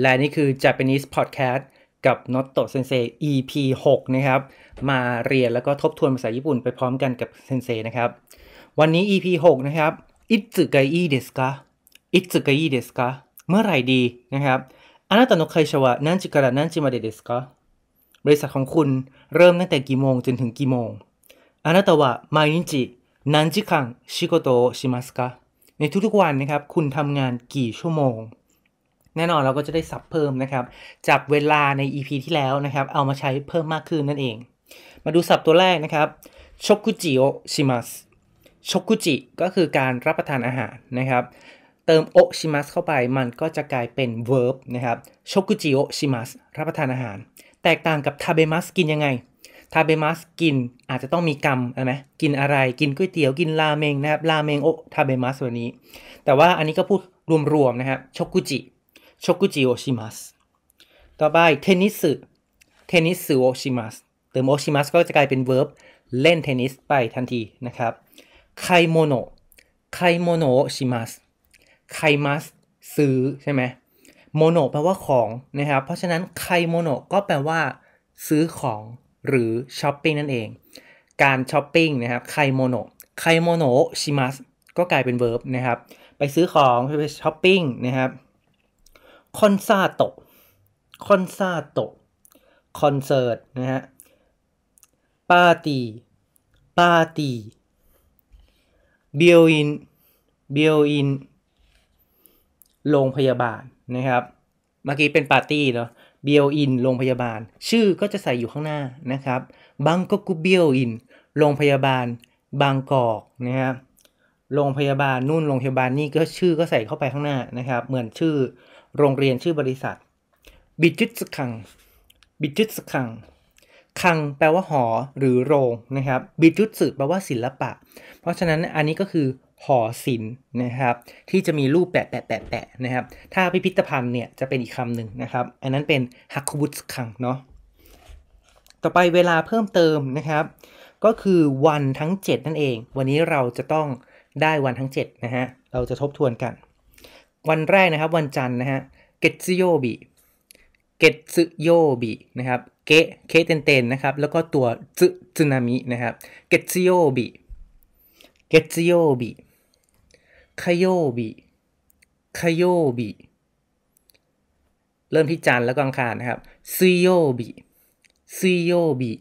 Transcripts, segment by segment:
และนี่คือ Japanese Podcast กับ n o t o Sensei EP 6 นะครับ มาเรียนแล้วก็ทบทวนภาษาญี่ปุ่นไปพร้อมกันกับเซนเซนะครับ วันนี้ EP 6 นะครับอิสึกายเดสกะอิสึกายเดสกะเมื่อไหร่ดีนะครับあなたの会社は何時から何時までですかบริษัทของคุณเริ่มตั้งแต่กี่โมงจนถึงกี่โมงあなたは毎日何時間仕事をしますかในทุกๆวันนะครับ คุณทำงานกี่ชั่วโมง แน่นอนเราก็จะได้ศัพท์เพิ่มนะครับ จากเวลาใน EP ที่แล้วนะครับ เอามาใช้เพิ่มมากขึ้นนั่นเอง มาดูสับตัวแรกนะครับชกุจิโอชิมัสชกุจิก็คือการรับประทานอาหารนะครับ เติม をします เข้าไปมันก็จะกลายเป็น verb นะครับ食事をします รับประทานอาหาร แตกต่างกับ 食べます กินยังไง 食べます กินอาจจะต้องมีกรรมใช่ไหมกินอะไรกินก๋วยเตี๋ยวกินราเมงนะครับラーメンを食べます วันนี้ แต่ว่าอันนี้ก็พูดรวมๆนะครับ食事 食事をします ต่อไปเทนนิส テニスをします เติม をします ก็จะกลายเป็น verb เล่นเทนนิสไปทันทีนะครับ買い物 買い物します 買います ซื้อใช่ไหม 物 แปลว่าของนะครับ เพราะฉะนั้นไคโมโนก็แปลว่า ซื้อของหรือช้อปปิ้งนั่นเอง การช้อปปิ้งนะครับ買い物 買い物します ก็กลายเป็น verb นะครับ ไปซื้อของ ไปช้อปปิ้งนะครับ コンサート コンサート คอนเสิร์ตนะฮะ パーティー ปาร์ตี้ 病院 病院 โรงพยาบาลนะครับ เมื่อกี้เป็นปาร์ตี้เนาะ病院 โรงพยาบาล ชื่อก็จะใส่อยู่ข้างหน้านะครับバンコク病院 โรงพยาบาลบางกอกนะครับโรงพยาบาลนู่นโรงพยาบาลนี่ก็ชื่อก็ใส่เข้าไปข้างหน้านะครับ เหมือนชื่อ โรงเรียนชื่อบริษัท 美術館 美術館 館 แปลว่าหอหรือโรงนะครับ บิจุตสึแปลว่าศิลปะ เพราะฉะนั้นอันนี้ก็คือหอศิลป์นะครับ ที่จะมีรูปแปะแปะแปะแปะนะครับ ถ้าพิพิธภัณฑ์เนี่ยจะเป็นอีกคำหนึ่งนะครับ อันนั้นเป็นฮักคุบุตคังเนาะต่อไปเวลาเพิ่มเติมนะครับ ก็คือวันทั้ง 7 นั่นเอง วันนี้เราจะต้องได้วันทั้ง7นะฮะเราจะทบทวนกัน วันแรกนะครับ วันจันทร์นะฮะเกตซึโยบิเกตซึโยบินะครับเกะเคเตนเตนนะครับ แล้วก็ตัวซึซึนามินะครับเกตซึโยบิเกตซึโยบิคโยบิคโยบิเริ่มที่จันทร์แล้วก็อังคารนะครับซุโยบิซุโยบิ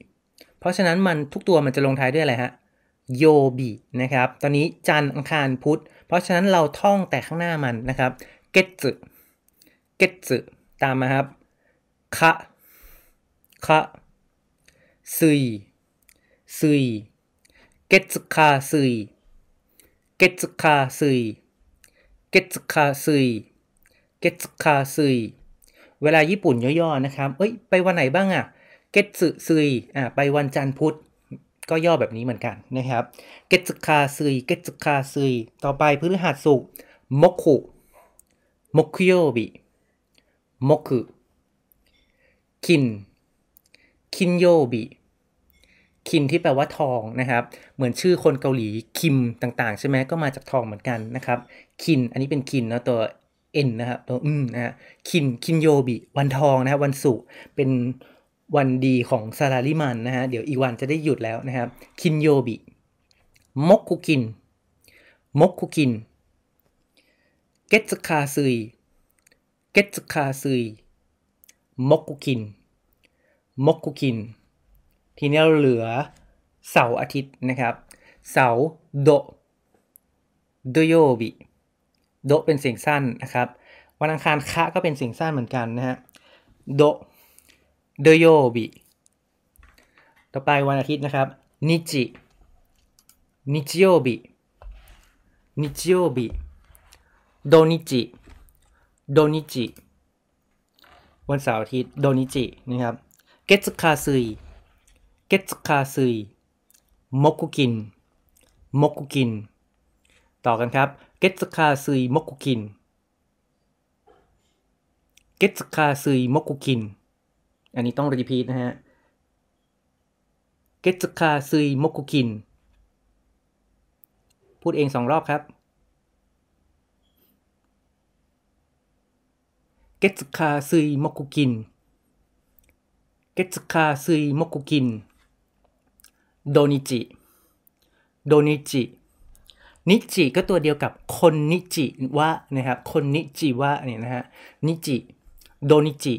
เพราะฉะนั้นมันทุกตัวมันจะลงท้ายด้วยอะไรฮะโยบินะครับ ตอนนี้จันทร์อังคารพุธ เพราะฉะนั้นเราท่องแต่ข้างหน้ามันนะครับเกตซึเกตซึตามมาครับคะคะซุยซุยเกตซึคาซุยเกตซึคาซุยเกตซึคาซุยเกตซึคาซุยเวลาญี่ปุ่นย่อๆนะครับ เอ้ย ไปวันไหนบ้างอะเกตซึซุยอ่าไปวันจันทร์พุธ ก็ย่อแบบนี้เหมือนกันนะครับเกตซึคาซุยเกตซึคาซุยต่อไปพฤหัสศุกมกคุมกโยบิมกคุคิน คินโยบิคินที่แปลว่าทองนะครับ เหมือนชื่อคนเกาหลีคิมต่างๆ ใช่ไหมก็มาจากทองเหมือนกันนะครับ คิน อันนี้เป็นคินนะตัวเอ็นนะครับตัวอืมนะฮะคินคินโยบิวันทองนะครับวันศุกร์เป็น วันดีของซาลาริมันนะฮะ เดี๋ยวอีวันจะได้หยุดแล้วนะครับ คินโยบิ มกคุคิน มกคุคิน เกตสคาซุย เกตสคาซุย มกคุคิน มกคุคิน ทีนี้เราเหลือเสาร์อาทิตย์นะครับ เสาร์โด โดโยบิ โดเป็นเสียงสั้นนะครับ วันอังคารคะก็เป็นเสียงสั้นเหมือนกันนะฮะ โด โดโยบิต่อไปวันอาทิตย์นะครับนิจินิจิโยบินิจิโยบิโดนิจิโดนิจิวันเสาร์อาทิตย์โดนิจินะครับเกตสคาซุยเกตสคาซุยมกุกินมกุกิน ต่อกันครับเกตสคาซุยมกุกิน月火水木金 อันนี้ต้อง repeat นะฮะ 月火水木金 พูดเองสองรอบครับเกตสคาซุยมกุกินเกตสคาซุยมกุกินโดนิจิโดนิจินิจิก็ตัวเดียวกับคนนิจิวะนะครับคนนิจิวะเนี่ยนะฮะนิจิโดนิจิ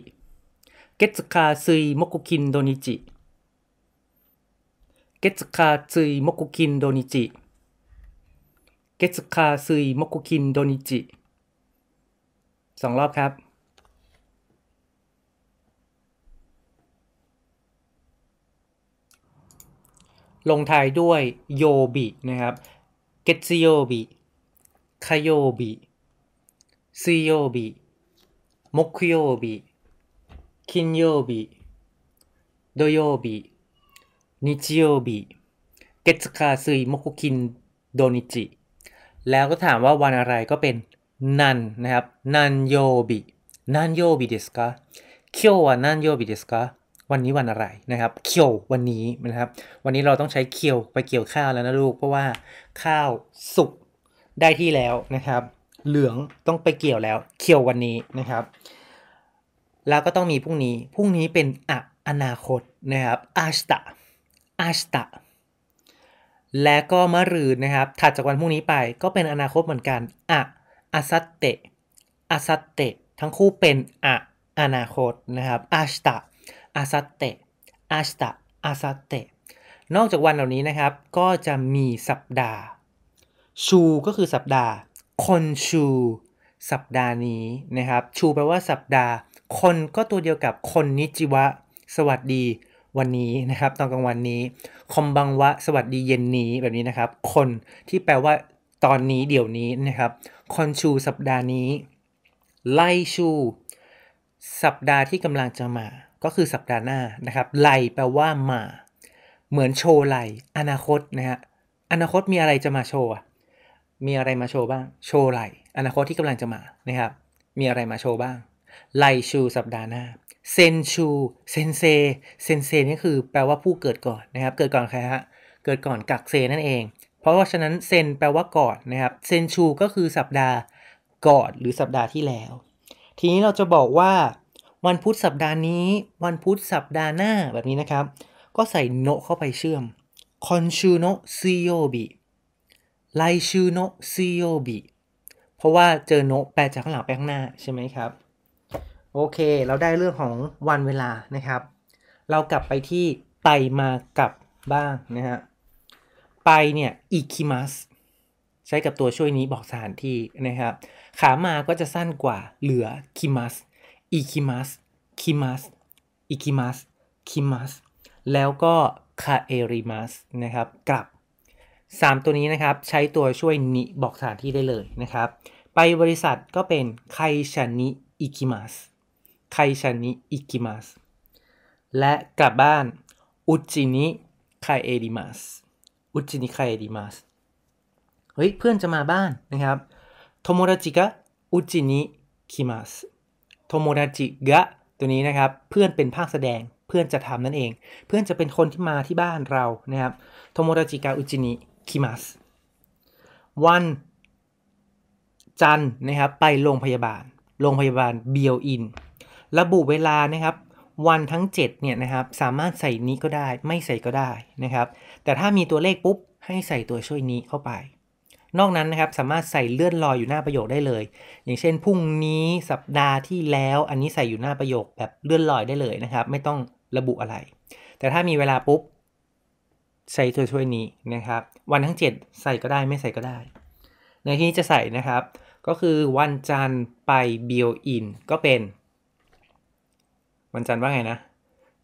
เกตคาซุยมกุคินโดนิจิ เกตคาซุยมกุคินโดนิจิ เกตคาซุยมกุคินโดนิจิ สองรอบครับ ลงท้ายด้วยโยบินะครับ月曜日、火曜日、水曜日、木曜日、 金曜日、土曜日、日曜日月火水木金โดนิจิ แล้วก็ถามว่าวันอะไรก็เป็นนันนะครับนันโยบินันโยบิเดสกา今日は何曜日ですかวันนี้วันอะไรนะครับเคียววันนี้นะครับ วันนี้เราต้องใช้เคียวไปเกี่ยวข้าวแล้วนะลูก เพราะว่าข้าวสุกได้ที่แล้วนะครับ เหลืองต้องไปเกี่ยวแล้วเคียววันนี้นะครับ แล้วก็ต้องมีพรุ่งนี้ พรุ่งนี้เป็นอะอนาคตนะครับอาชตะอาชตะและก็มะรืนนะครับ ถัดจากวันพรุ่งนี้ไปก็เป็นอนาคตเหมือนกันอะอาซัตเตะอาซัตเตะทั้งคู่เป็นอะอนาคตนะครับอาชตะอาซาเตะอาสตะอาซาเตะนอกจากวันเหล่านี้นะครับ ก็จะมีสัปดาห์ ชูก็คือสัปดาห์ คนชู สัปดาห์นี้นะครับ ชูแปลว่าสัปดาห์ คนก็ตัวเดียวกับคนนิจิวะ สวัสดีวันนี้นะครับตอนกลางวันนี้คอมบังวะ สวัสดีเย็นนี้แบบนี้นะครับ คนที่แปลว่าตอนนี้เดี๋ยวนี้นะครับคอนชูสัปดาห์นี้ ไลชู สัปดาห์ที่กำลังจะมา ก็คือสัปดาห์หน้านะครับ ไลแปลว่ามา เหมือนโชว์ไลอนาคตนะฮะอนาคตมีอะไรจะมาโชว์มีอะไรมาโชว์บ้าง โชว์ไลอนาคตที่กำลังจะมานะครับ มีอะไรมาโชว์บ้าง ไลชูสัปดาห์หน้าเซนชูเซนเซเซนเซนี่คือแปลว่าผู้เกิดก่อนนะครับ เกิดก่อนใครฮะเกิดก่อนกักเซนั่นเอง เพราะว่าฉะนั้น 先 แปลว่าก่อนนะครับ先週 ก็คือสัปดาห์ก่อนหรือสัปดาห์ที่แล้ว ทีนี้เราจะบอกว่าวันพุธสัปดาห์นี้ วันพุธสัปดาห์หน้าแบบนี้นะครับ ก็ใส่ の เข้าไปเชื่อม 今週の水曜日 来週の水曜日 เพราะว่าเจอ の แปลจากข้างหลังไปข้างหน้าใช่ไหมครับ โอเค เราได้เรื่องของวันเวลานะครับ เรากลับไปที่ไปมากับบ้างนะฮะ ไปเนี่ยอิคิมัสใช้กับตัวช่วยนี้บอกสถานที่นะครับ ขามาก็จะสั้นกว่าเหลือคิมัสอิคิมัสคิมัสอิคิมัสคิมัสแล้วก็คาเอริมัสนะครับกลับ 3 ตัวนี้นะครับ ใช้ตัวช่วยนิบอกสถานที่ได้เลยนะครับ ไปบริษัทก็เป็น 会社に行きます 会社に行きます และกลับบ้าน うちに帰ります うちに帰ります เฮ้ยเพื่อนจะมาบ้านนะครับ友達がうちに来ます 友達が ตัวนี้นะครับ เพื่อนเป็นภาคแสดงเพื่อนจะทำนั่นเอง เพื่อนจะเป็นคนที่มาที่บ้านเรานะครับ友達がうちにคิมัสวันจันนะครับไปโรงพยาบาล โรงพยาบาลเบียวอิน ระบุเวลานะครับ วันทั้ง7เนี่ยนะครับสามารถใส่นี้ก็ได้ไม่ใส่ก็ได้นะครับ แต่ถ้ามีตัวเลขปุ๊บให้ใส่ตัวช่วยนี้เข้าไป นอกนั้นนะครับสามารถใส่เลื่อนลอยอยู่หน้าประโยคได้เลย อย่างเช่นพรุ่งนี้สัปดาห์ที่แล้วอันนี้ใส่อยู่หน้าประโยคแบบเลื่อนลอยได้เลยนะครับ ไม่ต้องระบุอะไร แต่ถ้ามีเวลาปุ๊บใช้ตัวช่วยนี้นะครับ วันทั้ง 7 ใส่ก็ได้ไม่ใส่ก็ได้ ในที่นี้จะใส่นะครับ ก็คือวันจันทร์ไป 病院 ก็เป็น วันจันทร์ว่าไงนะ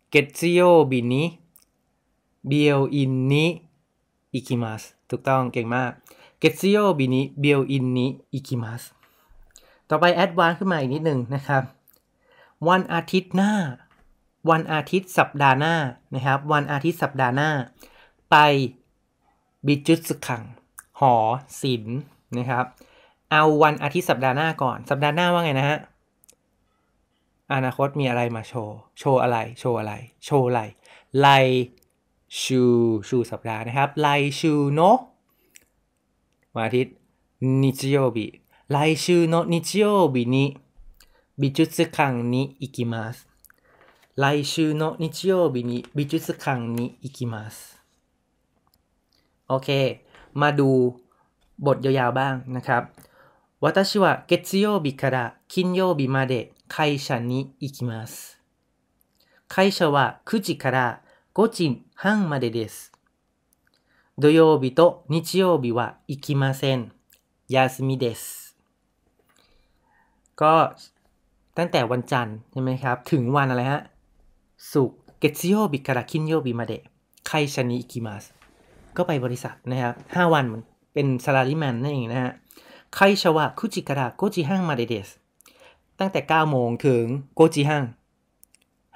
月曜日に病院に行きます ถูกต้องเก่งมาก 月曜日に病院に行きます ต่อไป advance ขึ้นมาอีกนิดหนึ่งนะครับ วันอาทิตย์หน้า วันอาทิตย์สัปดาห์หน้านะครับ วันอาทิตย์สัปดาห์หน้า ไปบิจุสขัง หอศิลป์นะครับ เอาวันอาทิตย์สัปดาห์หน้าก่อน สัปดาห์หน้าว่าไงนะฮะ อนาคตมีอะไรมาโชว์ โชว์อะไร โชว์อะไร โชว์อะไร ไลชู ชูสัปดาห์นะครับ ไลชูโนวันอาทิตย์日曜日来週の日曜日に 美術館に行きます。来週の日曜日に美術館に行きます。โอเค มาดูบทยาวๆบ้างนะครับ 私は月曜日から金曜日まで 会社に行きます。会社は9時から5時半までです。土曜日と日曜日は行きません。休みです。ก็ตั้งแต่วันจันทร์ใช่ไหมครับ ถึงวันอะไรฮะศุกร์เกตซิโยบิคาราคินโยบิมาเดะไคชานิอิกิมัสก็ไปบริษัทนะครับห้าวันเหมือนเป็นซาลาริแมนนั่นเองนะฮะไคชาวะคุจิคาระโก ตั้งแต่9โมงถึงโกจิฮัง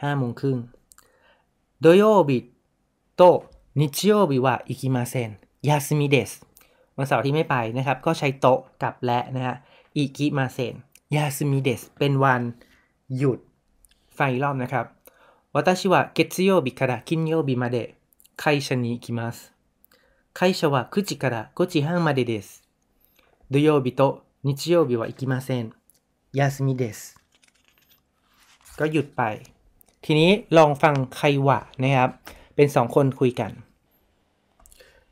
5โมงครึ่งโดโยบิโตนิชิโยบิวะอิกิมาเซนยาสมิเดสวันเสาร์ที่ไม่ไปนะครับ ก็ใช้โตะกับและนะฮะอิกิมาเซนยาสมิเดสเป็นวันหยุดฟังอีกรอบนะครับ私は月曜日から金曜日まで会社に行きます。会社は9時から5時半までです。土曜日と日曜日は行きません。 休みです。ก็หยุดไป ทีนี้ลองฟังใครวะนะครับ เป็นสองคนคุยกัน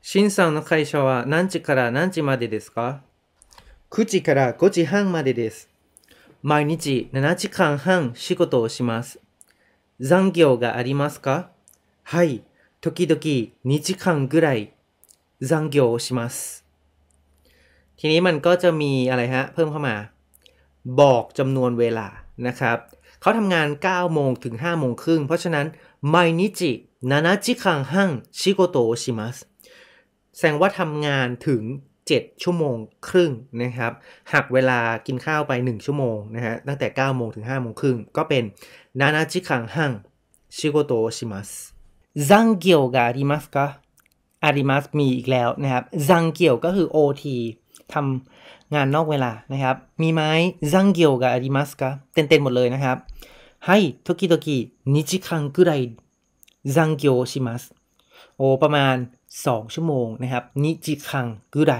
シンさんの会社は何時から何時までですか ?9 時から5時半までです。毎日7時間半仕事をします。残業がありますかはい。時々2時間ぐらい残業をします。 ทีนี้มันก็จะมีอะไรฮะ เพิ่มเข้ามา บอกจำนวนเวลานะครับเขาทำงาน 9 โมงถึง 5 โมงครึ่ง เพราะฉะนั้นไมนิจินานาจิคังหั่งชิโกโตชิมัสแสดงว่าทำงานถึง 7 ชั่วโมงครึ่งนะครับหักเวลากินข้าวไป 1 ชั่วโมงนะฮะตั้งแต่ 9 โมงถึง 5 โมงครึ่ง ก็เป็นนานาจิคังหั่งชิโกโตชิมัสซังเกียวกาดิมัสก็อาริมัสมีอีกแล้วนะครับซังเกียวก็คือ OT ทำงานนอกเวลานะครับ มีไหมซังเกียวกับอาริมัสกะเต็นๆหมดเลยนะครับให้ทกิโตกินิจิคังกุไรซังเกียวชิมัสโอประมาณ 2 ชั่วโมงนะครับนิจิคังกุไร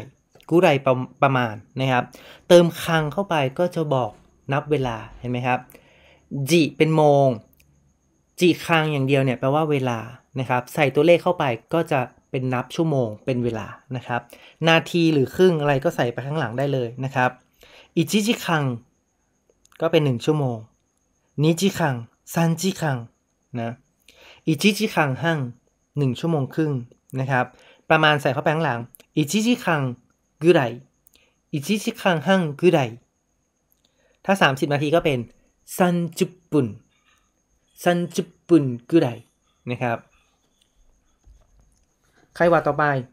กุไรประประมาณนะครับ เติมคังเข้าไปก็จะบอกนับเวลาเห็นไหมครับ จิเป็นโมงจีคังอย่างเดียวเนี่ยแปลว่าเวลานะครับ ใส่ตัวเลขเข้าไปก็จะ เป็นนับชั่วโมงเป็นเวลานะครับ นาทีหรือครึ่งอะไรก็ใส่ไปข้างหลังได้เลยนะครับอิจิจิคังก็เป็น 1 ชั่วโมงนิจิคังซันจิคังนะอิจิจิคังหั่ง1ชั่วโมงครึ่งนะครับ ประมาณใส่เข้าไปข้างหลังอิจิจิคังกุไรอิจิจิคังหั่งกุไรถ้า 30 นาทีก็เป็นซันจุปุนซันจุปุนกุไรนะครับ ว่าต่อไป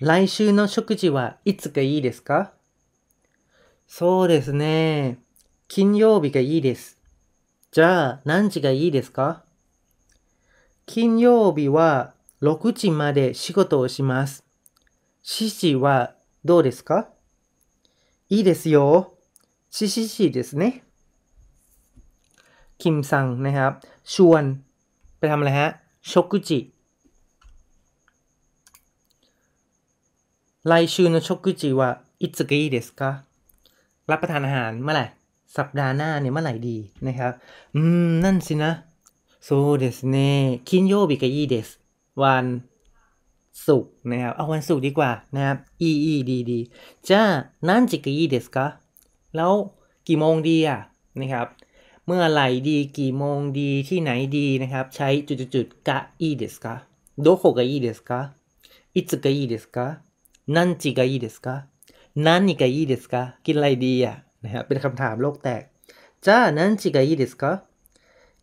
来週の食事はいつがいいですかそうですね。金曜日がいいです。じゃあ何時がいいですか金曜日は6時まで仕事をします。7時はどうですかいいですよ。7時ですね。 คิมซังนะครับ ชวนไปทำอะไรฮะชกุจิ ไลชูโนชกุจิว่าอิตสึกิเดสกะรับประทานอาหารเมื่อไหร่ สัปดาห์หน้าเนี่ยเมื่อไหร่ดีนะครับ อืม นั่นสินะโซเดสเน่คินโยบิกะอิเดสวันศุกร์นะครับ เอาวันศุกร์ดีกว่านะครับอีอีดีดีじゃあ何時がいいですか แล้วกี่โมงดีอะนะครับ เมื่อไหร่ดีกี่โมงดีที่ไหนดีนะครับ ใช้จุดๆๆกะอีเดสกะโดโคกะอีเดสกะอิตสึกะอีเดสกะ นันจิกะอีเดสกะนันนิกะอีเดสกะกินอะไรดีอ่ะนะครับเป็นคำถามโลกแตกจ้านันจิกะอีเดสกะ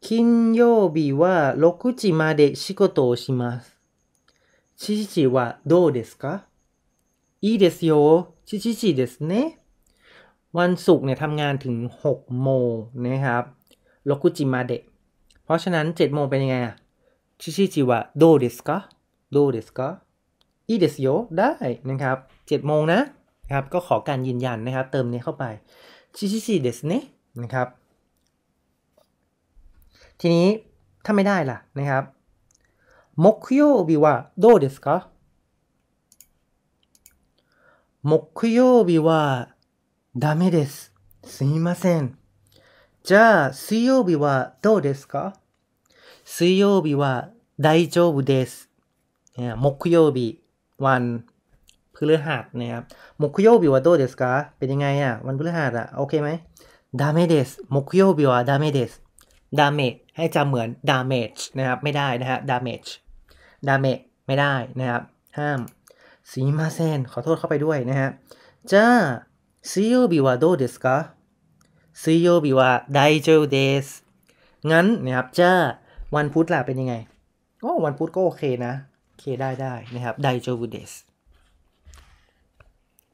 金曜日は6時まで仕事をします。7時はどうですかいいですよ。7時ですね。วันศุกร์เนี่ยทำงานถึง 6 โมงนะครับโลกุจิมาเดะเพราะฉะนั้น 7 โมงเป็นยังไงอะชิชิจิวะโดเดสกะโดเดสกะ อีเดสโยได้นะครับ 7 โมงนะนะครับ ก็ขอการยืนยันนะครับ เติมนี้เข้าไปชิชิจิเดสเนะนะครับ ทีนี้ถ้าไม่ได้ล่ะนะครับ木曜日はどうですか木曜日はダメです。すみません。 じゃあ、水曜日はどうですか水曜日は大丈夫です。เนี่ย木曜日 วันพฤหัสนะครับมุคุโยบิวาโดเดสกาเป็นยังไงอะ วันพฤหัสอะ โอเคไหมだめです 木曜日はだめです damage ให้จำเหมือน damage นะครับ ไม่ได้นะฮะ damage damage ไม่ได้นะครับ ห้าม すみません ขอโทษเข้าไปด้วยนะฮะじゃあ水曜日はどうですか 水曜日は大丈夫です งั้นนะครับจ้าวันพุธล่ะเป็นยังไงโอ้วันพุธก็โอเคนะ เคได้ได้นะครับ大丈夫です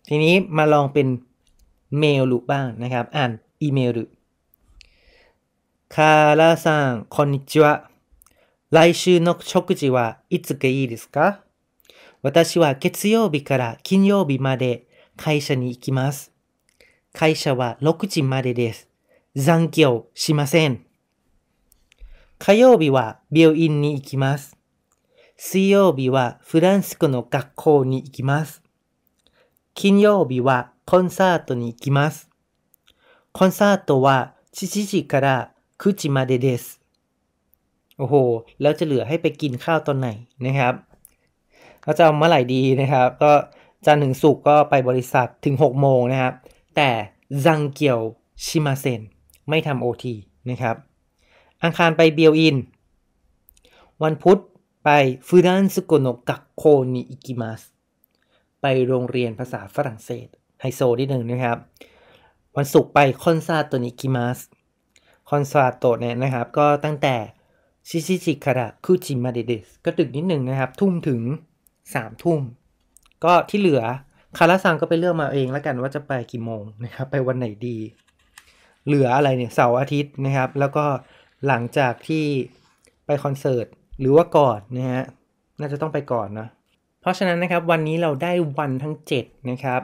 ทีนี้มาลองเป็นเมลลูบ้างนะครับ อ่านอีเมลดูคาราซังこんにちは来週の食事はいつがいいですか私は月曜日から金曜日まで会社に行きます。会社は6時までです。残業しません。火曜日は病院に行きます。 水曜日はフランス語の学校に行きます。金曜日はコンサートに行きます。コンサートは7時から9時までです。โอ้โห แล้วจะเหลือให้ไปกินข้าวตอนไหนนะครับเราจะเอาเมื่อไหร่ดีนะครับ ก็จันทร์ถึงศุกร์ก็ไปบริษัทถึง 6 โมงนะครับ แต่ซังเกียวชิมาเซนไม่ทำโอทีนะครับ อังคารไปเบียวอิน วันพุธ ไป フランス語の学校に行きます ไปโรงเรียนภาษาฝรั่งเศสไฮโซนิดหนึ่งนะครับ วันศุกร์ไป コンサートに行きます コンサート เนี่ยนะครับ ก็ตั้งแต่ 七時から九時までです ก็ดึกนิดหนึ่งนะครับ ทุ่มถึงสามทุ่ม ก็ที่เหลือカーラさん ก็ไปเลือกมาเองแล้วกันว่าจะไปกี่โมงนะครับ ไปวันไหนดี เหลืออะไรเนี่ยเสาร์อาทิตย์นะครับ แล้วก็หลังจากที่ไปคอนเสิร์ต หรือว่าก่อนนะฮะน่าจะต้องไปก่อนนะเพราะฉะนั้นนะครับวันนี้เราได้วันทั้ง 7 นะครับ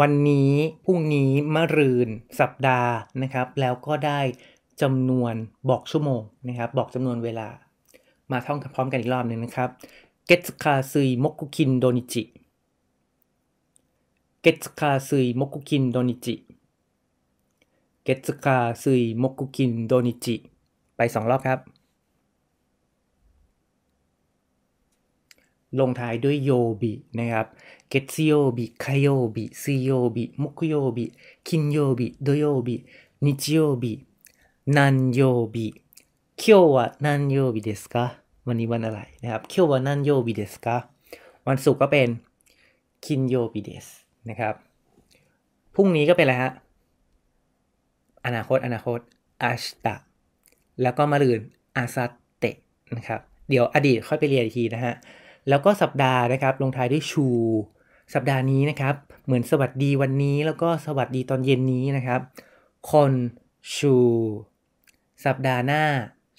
วันนี้พรุ่งนี้มะรืน สัปดาห์นะครับ แล้วก็ได้จำนวนบอกชั่วโมงนะครับ บอกจำนวนเวลา มาท่องกันพร้อมกันอีกรอบหนึ่งนะครับเกตคาซุยมกุคินโดนิจิ月火水木金土日 月火水木金土日 ไปสองรอบครับ ลงท้ายด้วยโยบินะครับ เกตซิโยบิคาโยบิซีโยบิมุกโยบิคินโยบิโดโยบินิจิโยบินันโยบิ今日は何曜日ですかวันนี้วันอะไรนะครับ今日は何曜日ですかวันศุกร์ก็เป็นคินโยบิเดสนะครับพรุ่งนี้ก็เป็นอะไรฮะอนาคตอนาคตอาชตะแล้วก็มาลืนอาซาเตะนะครับ เดี๋ยวอดีตค่อยไปเรียนอีกทีนะฮะ แล้วก็สัปดาห์นะครับลงท้ายด้วยชู สัปดาห์นี้นะครับ เหมือนสวัสดีวันนี้แล้วก็สวัสดีตอนเย็นนี้นะครับ คอนชู สัปดาห์หน้า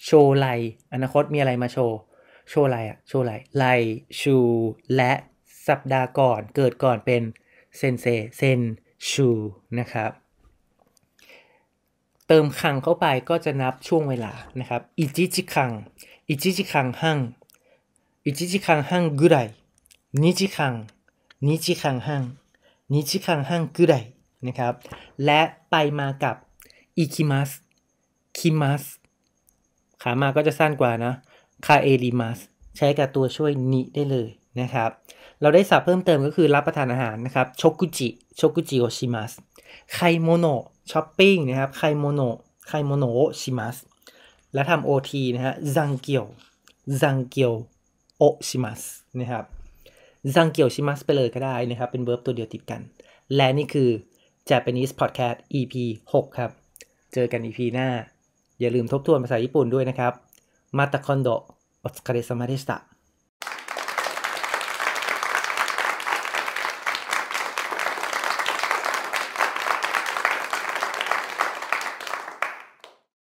โชว์ไลอนาคตมีอะไรมาโชว์ โชว์ไลอะโชว์ไลไลชู และสัปดาห์ก่อนเกิดก่อนเป็นเซนเซเซนชูนะครับ เติมคังเข้าไปก็จะนับช่วงเวลานะครับอิจิจิคังอิจิจิคังหั่ง อิจิจิคังหั่งぐらいนิจิคังนิจิคังหั่งนิจิคังหั่งぐらいนะครับ และไปมากับอิคิมัสคิมัสขามาก็จะสั้นกว่านะคาเอริมัสใช้กับตัวช่วยนิได้เลยนะครับ เราได้ศัพท์เพิ่มเติมก็คือรับประทานอาหารนะครับโชกุจิโชกุจิโอชิมัสไคโมโนะช้อปปิ้งนะครับไคโมโนะไคโมโนะชิมัสและทำโอทีนะฮะซังเกียวซังเกียวโอ ชิมัสนะครับ 残業します ไปเลยก็ได้นะครับ เป็น verb ตัวเดียวติดกัน และนี่คือ Japanese Podcast EP 6 ครับ เจอกัน EP หน้า อย่าลืมทบทวนภาษาญี่ปุ่นด้วยนะครับมาตาคอนโดโอสคาเรซามาเดสตะ